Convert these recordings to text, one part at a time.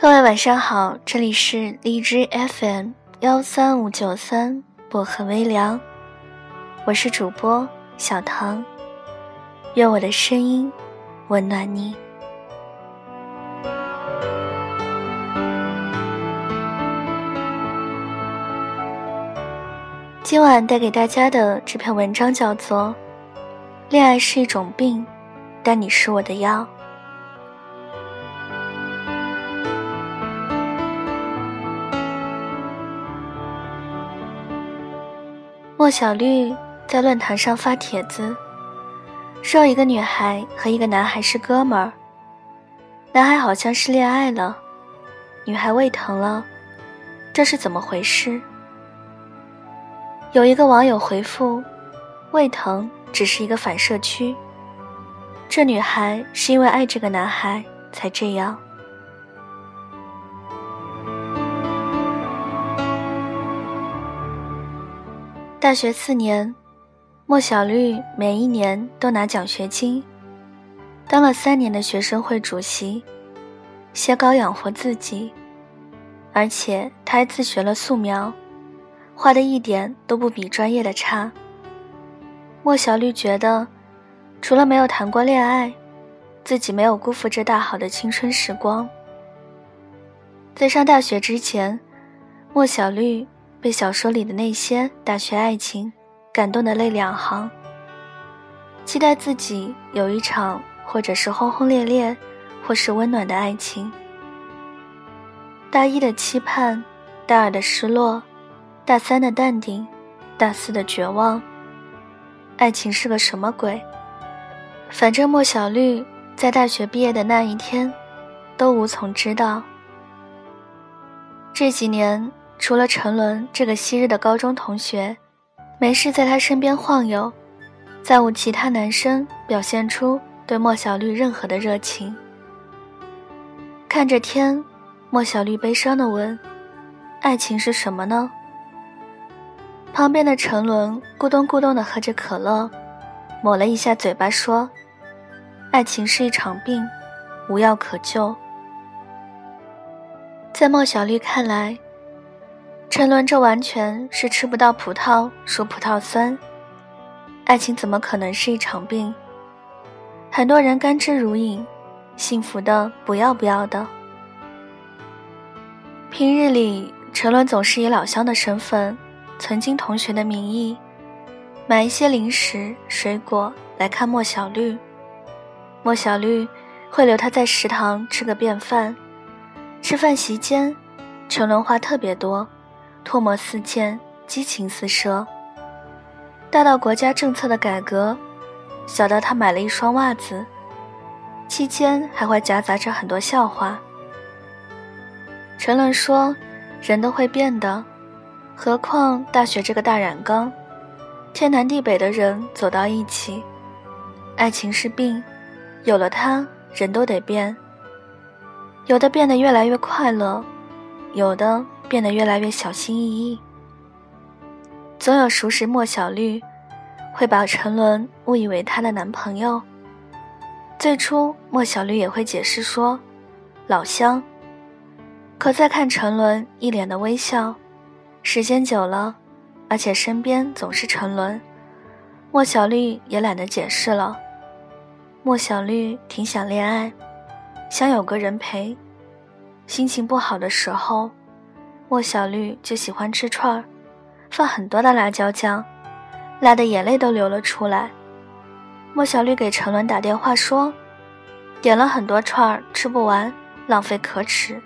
各位晚上好，这里是荔枝 FM 幺三五九三薄荷微凉，我是主播小唐，愿我的声音温暖你。今晚带给大家的这篇文章叫做《恋爱是一种病，但你是我的药》。莫小绿在论坛上发帖子，说一个女孩和一个男孩是哥们儿。男孩好像是恋爱了，女孩胃疼了，这是怎么回事？有一个网友回复：“胃疼只是一个反射区，这女孩是因为爱这个男孩才这样。”大学四年，莫小绿每一年都拿奖学金，当了三年的学生会主席，写稿养活自己，而且他还自学了素描，画的一点都不比专业的差。莫小绿觉得，除了没有谈过恋爱，自己没有辜负这大好的青春时光。在上大学之前，莫小绿。被小说里的那些大学爱情感动的泪两行，期待自己有一场，或者是轰轰烈烈，或是温暖的爱情。大一的期盼，大二的失落，大三的淡定，大四的绝望。爱情是个什么鬼？反正莫小绿在大学毕业的那一天，都无从知道。这几年。除了陈伦这个昔日的高中同学，没事在他身边晃悠，再无其他男生表现出对莫小绿任何的热情。看着天，莫小绿悲伤的问：“爱情是什么呢？”旁边的陈伦咕咚咕咚的喝着可乐，抹了一下嘴巴说：“爱情是一场病，无药可救。”在莫小绿看来。陈伦，这完全是吃不到葡萄说葡萄酸。爱情怎么可能是一场病？很多人甘之如饴，幸福的不要不要的。平日里，陈伦总是以老乡的身份，曾经同学的名义，买一些零食、水果来看莫小绿。莫小绿会留他在食堂吃个便饭，吃饭席间，陈伦话特别多。唾沫四溅，激情四射。大到国家政策的改革，小到他买了一双袜子，期间还会夹杂着很多笑话。陈伦说：“人都会变的，何况大学这个大染缸，天南地北的人走到一起。爱情是病，有了它，人都得变。有的变得越来越快乐，有的……”变得越来越小心翼翼。总有熟识莫小绿，会把陈伦误以为她的男朋友。最初莫小绿也会解释说，老乡。可再看陈伦一脸的微笑，时间久了，而且身边总是陈伦，莫小绿也懒得解释了。莫小绿挺想恋爱，想有个人陪，心情不好的时候。莫小绿就喜欢吃串儿，放很多的辣椒酱，辣的眼泪都流了出来。莫小绿给陈伦打电话说，点了很多串儿，吃不完，浪费可耻。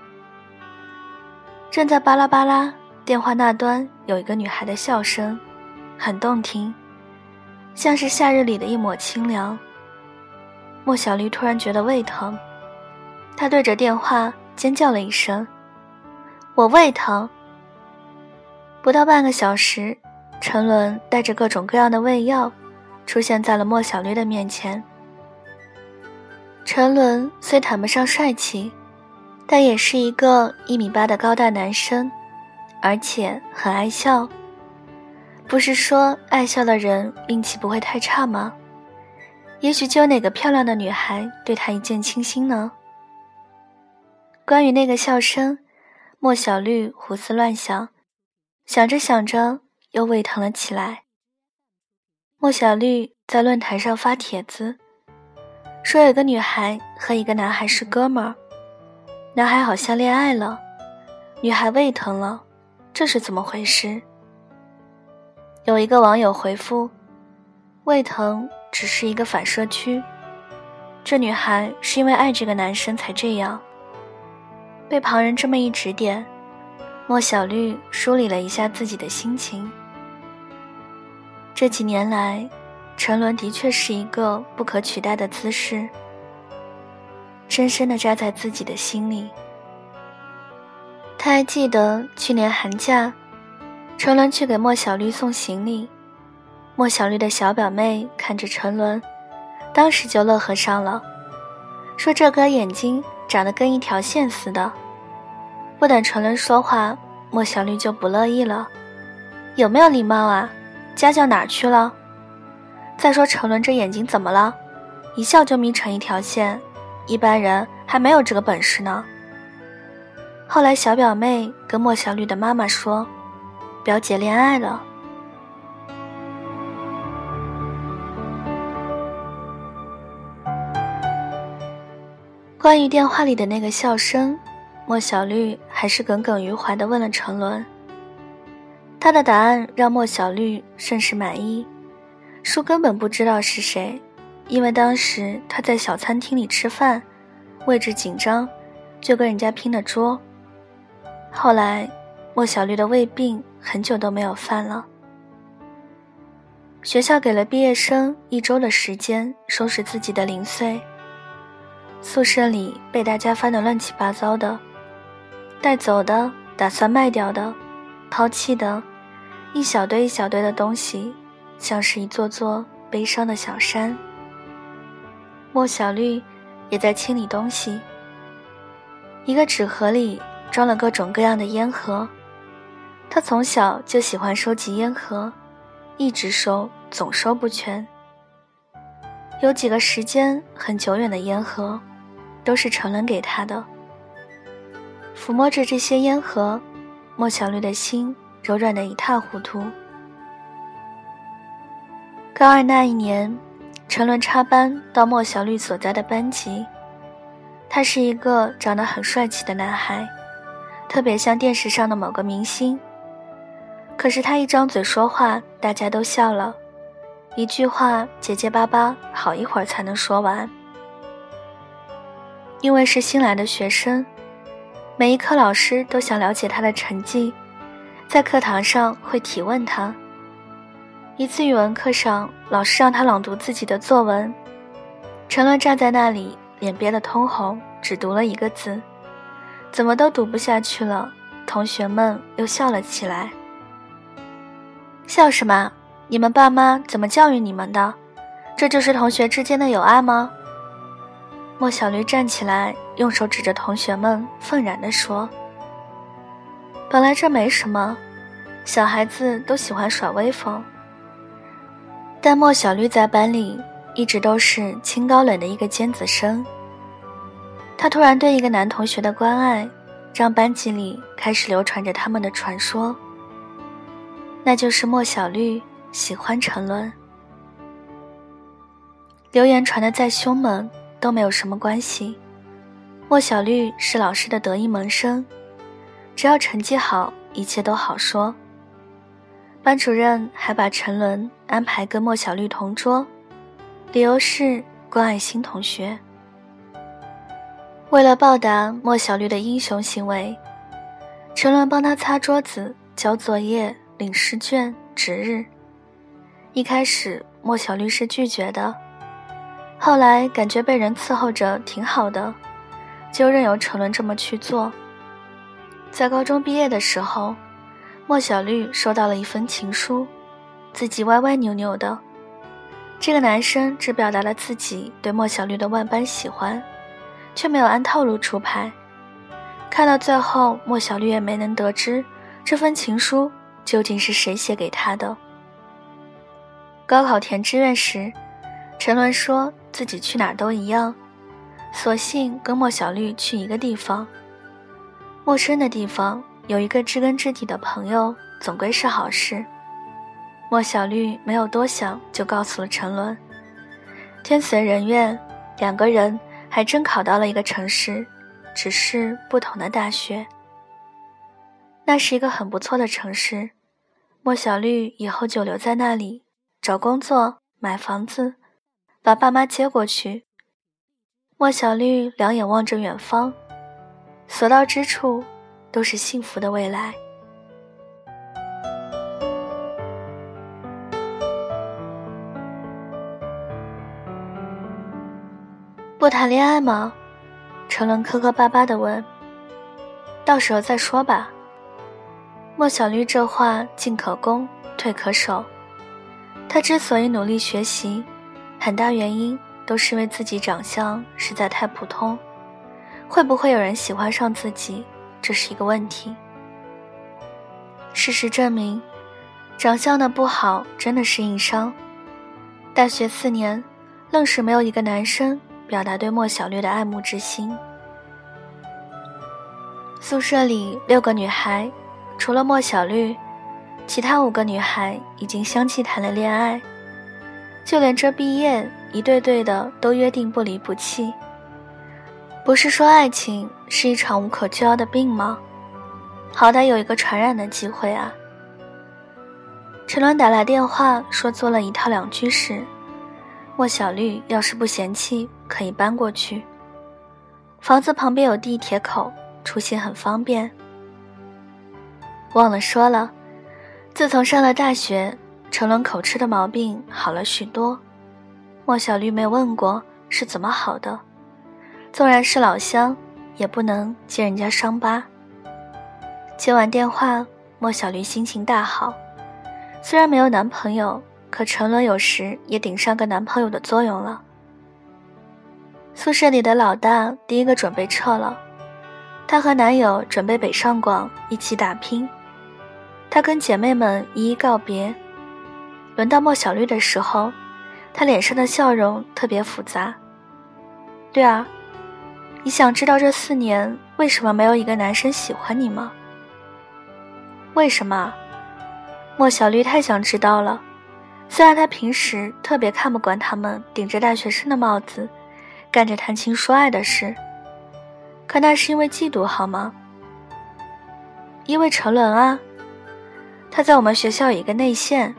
正在巴拉巴拉，电话那端有一个女孩的笑声，很动听，像是夏日里的一抹清凉。莫小绿突然觉得胃疼，她对着电话尖叫了一声。我胃疼。不到半个小时，陈伦带着各种各样的胃药，出现在了莫小绿的面前。陈伦虽谈不上帅气，但也是一个一米八的高大男生，而且很爱笑。不是说爱笑的人运气不会太差吗？也许就有哪个漂亮的女孩对他一见倾心呢？关于那个笑声，莫小绿胡思乱想，想着想着又胃疼了起来。莫小绿在论坛上发帖子，说有个女孩和一个男孩是哥们儿，男孩好像恋爱了，女孩胃疼了，这是怎么回事？有一个网友回复：“胃疼只是一个反射区，这女孩是因为爱这个男生才这样。”被旁人这么一指点，莫小绿梳理了一下自己的心情。这几年来，沉沦的确是一个不可取代的姿势，深深的扎在自己的心里。他还记得去年寒假。陈伦去给莫小绿送行李，莫小绿的小表妹看着陈伦，当时就乐呵上了，说这哥眼睛长得跟一条线似的。不等陈伦说话，莫小绿就不乐意了，有没有礼貌啊？家教哪去了？再说陈伦这眼睛怎么了？一笑就眯成一条线，一般人还没有这个本事呢。后来小表妹跟莫小绿的妈妈说。表姐恋爱了。关于电话里的那个笑声，莫小绿还是耿耿于怀的问了陈伦。他的答案让莫小绿甚是满意，说根本不知道是谁，因为当时他在小餐厅里吃饭，位置紧张，就跟人家拼了桌。后来。莫小绿的胃病很久都没有犯了。学校给了毕业生一周的时间收拾自己的零碎。宿舍里被大家翻得乱七八糟的，带走的、打算卖掉的、抛弃的，一小堆一小堆的东西，像是一座座悲伤的小山。莫小绿也在清理东西。一个纸盒里装了各种各样的烟盒。他从小就喜欢收集烟盒，一直收，总收不全。有几个时间很久远的烟盒，都是陈伦给他的。抚摸着这些烟盒，莫小绿的心柔软的一塌糊涂。高二那一年，陈伦插班到莫小绿所在的班级。他是一个长得很帅气的男孩，特别像电视上的某个明星。可是他一张嘴说话，大家都笑了，一句话结结巴巴，好一会儿才能说完。因为是新来的学生，每一科老师都想了解他的成绩，在课堂上会提问他。一次语文课上，老师让他朗读自己的作文，陈乐站在那里，脸憋得通红，只读了一个字，怎么都读不下去了。同学们又笑了起来。笑什么？你们爸妈怎么教育你们的？这就是同学之间的友爱吗？莫小驴站起来，用手指着同学们，愤然地说：“本来这没什么，小孩子都喜欢耍威风。但莫小绿在班里一直都是清高冷的一个尖子生。他突然对一个男同学的关爱，让班级里开始流传着他们的传说。”那就是莫小绿喜欢沉沦。流言传得再凶猛都没有什么关系。莫小绿是老师的得意门生，只要成绩好，一切都好说。班主任还把陈伦安排跟莫小绿同桌，理由是关爱新同学。为了报答莫小绿的英雄行为，陈伦帮他擦桌子、交作业。领试卷、值日，一开始莫小绿是拒绝的，后来感觉被人伺候着挺好的，就任由陈伦这么去做。在高中毕业的时候，莫小绿收到了一封情书，字迹歪歪扭扭的。这个男生只表达了自己对莫小绿的万般喜欢，却没有按套路出牌。看到最后，莫小绿也没能得知这份情书。究竟是谁写给他的？高考填志愿时，陈伦说自己去哪儿都一样，索性跟莫小绿去一个地方，陌生的地方有一个知根知底的朋友，总归是好事。莫小绿没有多想，就告诉了陈伦。天随人愿，两个人还真考到了一个城市，只是不同的大学。那是一个很不错的城市，莫小绿以后就留在那里，找工作、买房子，把爸妈接过去。莫小绿两眼望着远方，所到之处都是幸福的未来。不谈恋爱吗？陈伦磕磕巴巴的问。到时候再说吧。莫小绿这话进可攻，退可守。他之所以努力学习，很大原因都是因为自己长相实在太普通，会不会有人喜欢上自己，这是一个问题。事实证明，长相的不好真的是硬伤。大学四年，愣是没有一个男生表达对莫小绿的爱慕之心。宿舍里六个女孩。除了莫小绿，其他五个女孩已经相继谈了恋爱，就连这毕业，一对对的都约定不离不弃。不是说爱情是一场无可救药的病吗？好歹有一个传染的机会啊！陈伦打来电话说租了一套两居室，莫小绿要是不嫌弃，可以搬过去。房子旁边有地铁口，出行很方便。忘了说了，自从上了大学，成伦口吃的毛病好了许多。莫小绿没问过是怎么好的，纵然是老乡，也不能揭人家伤疤。接完电话，莫小绿心情大好。虽然没有男朋友，可陈伦有时也顶上个男朋友的作用了。宿舍里的老大第一个准备撤了，她和男友准备北上广一起打拼。她跟姐妹们一一告别，轮到莫小绿的时候，她脸上的笑容特别复杂。对啊，你想知道这四年为什么没有一个男生喜欢你吗？为什么？莫小绿太想知道了。虽然她平时特别看不惯他们顶着大学生的帽子，干着谈情说爱的事，可那是因为嫉妒好吗？因为沉沦啊。他在我们学校有一个内线，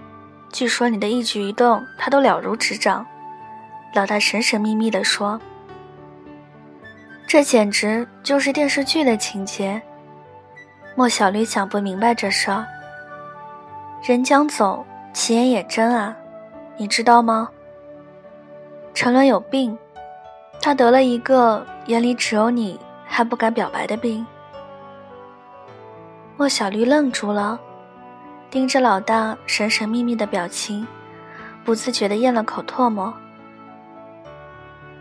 据说你的一举一动他都了如指掌。老大神神秘秘地说：“这简直就是电视剧的情节。”莫小绿想不明白这事儿。人将走，其言也真啊，你知道吗？陈伦有病，他得了一个眼里只有你还不敢表白的病。莫小绿愣住了。盯着老大神神秘秘的表情，不自觉地咽了口唾沫。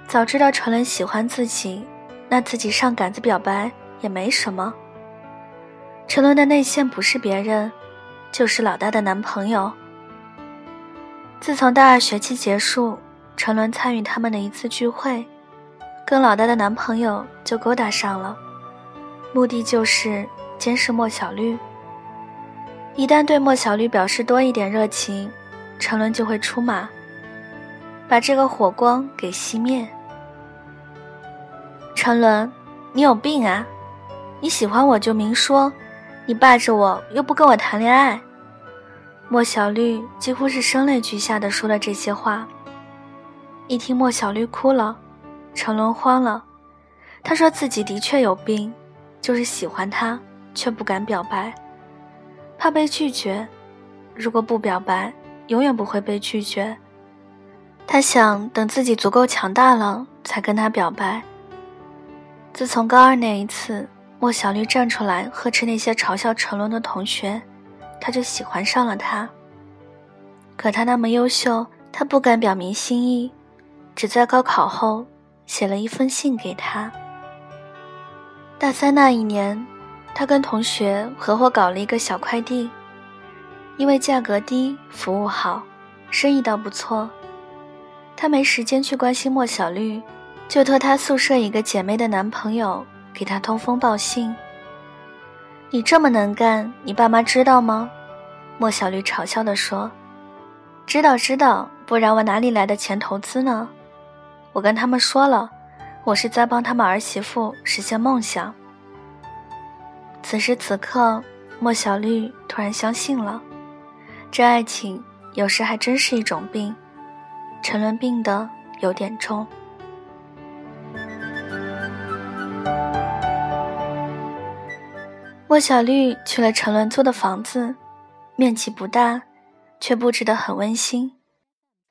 早知道陈伦喜欢自己，那自己上杆子表白也没什么。陈伦的内线不是别人，就是老大的男朋友。自从大二学期结束，陈伦参与他们的一次聚会，跟老大的男朋友就勾搭上了，目的就是监视莫小绿。一旦对莫小绿表示多一点热情，陈伦就会出马，把这个火光给熄灭。陈伦，你有病啊！你喜欢我就明说，你霸着我又不跟我谈恋爱。莫小绿几乎是声泪俱下的说了这些话。一听莫小绿哭了，陈伦慌了，他说自己的确有病，就是喜欢他却不敢表白。怕被拒绝，如果不表白，永远不会被拒绝。他想等自己足够强大了，才跟他表白。自从高二那一次，莫小绿站出来呵斥那些嘲笑陈伦的同学，他就喜欢上了他。可他那么优秀，他不敢表明心意，只在高考后写了一封信给他。大三那一年。他跟同学合伙搞了一个小快递，因为价格低、服务好，生意倒不错。他没时间去关心莫小绿，就托他宿舍一个姐妹的男朋友给他通风报信。你这么能干，你爸妈知道吗？莫小绿嘲笑地说：“知道知道，不然我哪里来的钱投资呢？我跟他们说了，我是在帮他们儿媳妇实现梦想。”此时此刻，莫小绿突然相信了，这爱情有时还真是一种病，沉沦病的有点重。莫小绿去了陈伦租的房子，面积不大，却布置得很温馨。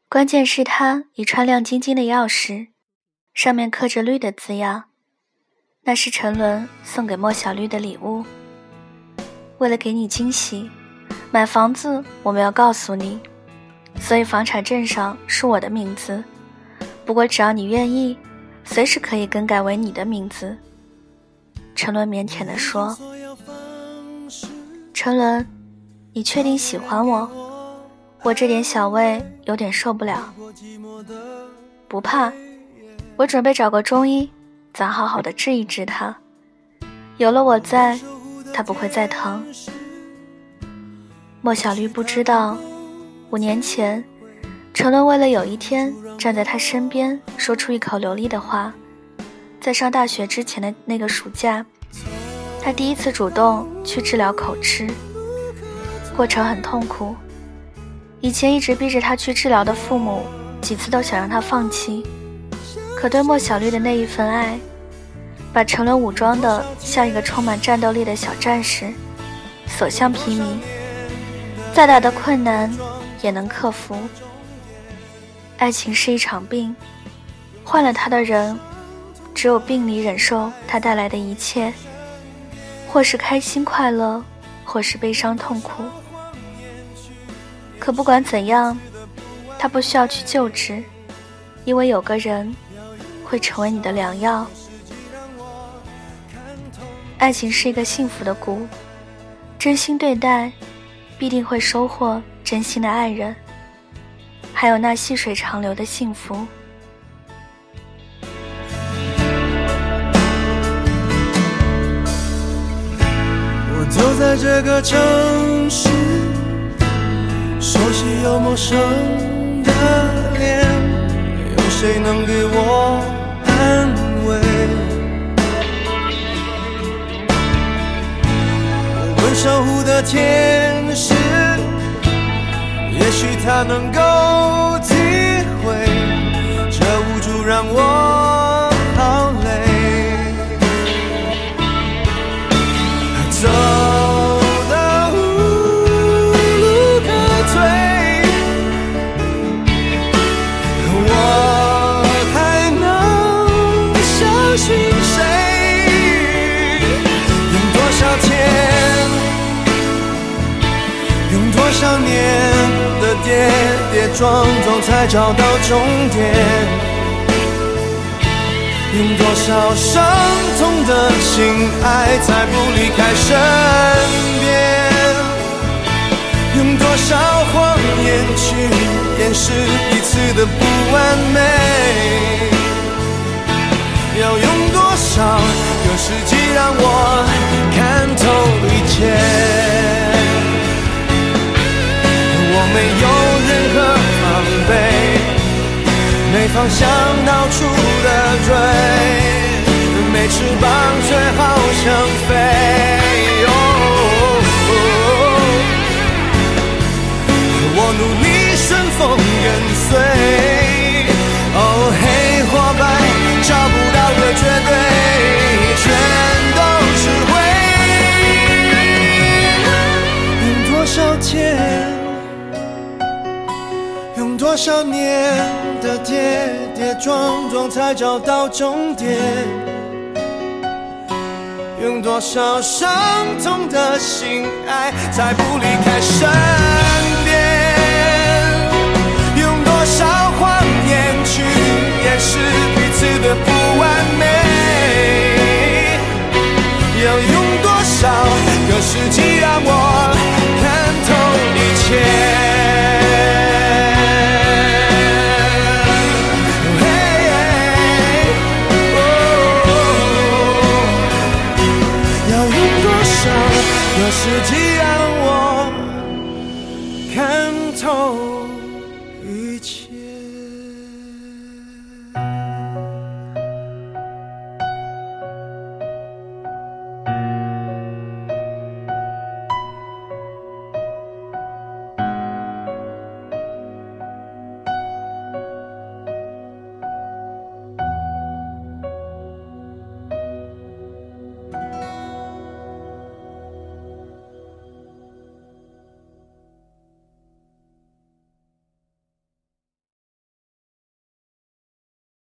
关键是他一串亮晶晶的钥匙，上面刻着“绿”的字样，那是陈伦送给莫小绿的礼物。为了给你惊喜，买房子我们要告诉你，所以房产证上是我的名字。不过只要你愿意，随时可以更改为你的名字。陈伦腼腆地说。陈伦，你确定喜欢我？我这点小胃有点受不了。不怕，我准备找个中医，咱好好的治一治他。有了我在，他不会再疼。莫小绿不知道，五年前，陈伦为了有一天站在他身边，说出一口流利的话，在上大学之前的那个暑假。他第一次主动去治疗口吃，过程很痛苦。以前一直逼着他去治疗的父母，几次都想让他放弃，可对莫小绿的那一份爱，把陈伦武装的像一个充满战斗力的小战士，所向披靡，再大的困难也能克服。爱情是一场病，患了他的人，只有病里忍受它带来的一切。或是开心快乐，或是悲伤痛苦。可不管怎样，他不需要去救治，因为有个人会成为你的良药。爱情是一个幸福的谷，真心对待，必定会收获真心的爱人，还有那细水长流的幸福。走在这个城市，熟悉又陌生的脸，有谁能给我守护的天使，也许他能够体会这无助让我才找到终点，用多少伤痛的心爱才不离开身边？用多少谎言去掩饰彼此的不完美？要用多少个世纪让我方向到处的追，没翅膀却好想飞。多少年的跌跌撞撞才找到终点？用多少伤痛的心爱才不离开身边？用多少谎言去掩饰彼此的不完美？要用多少个世纪让我看透一切？实际让我看透。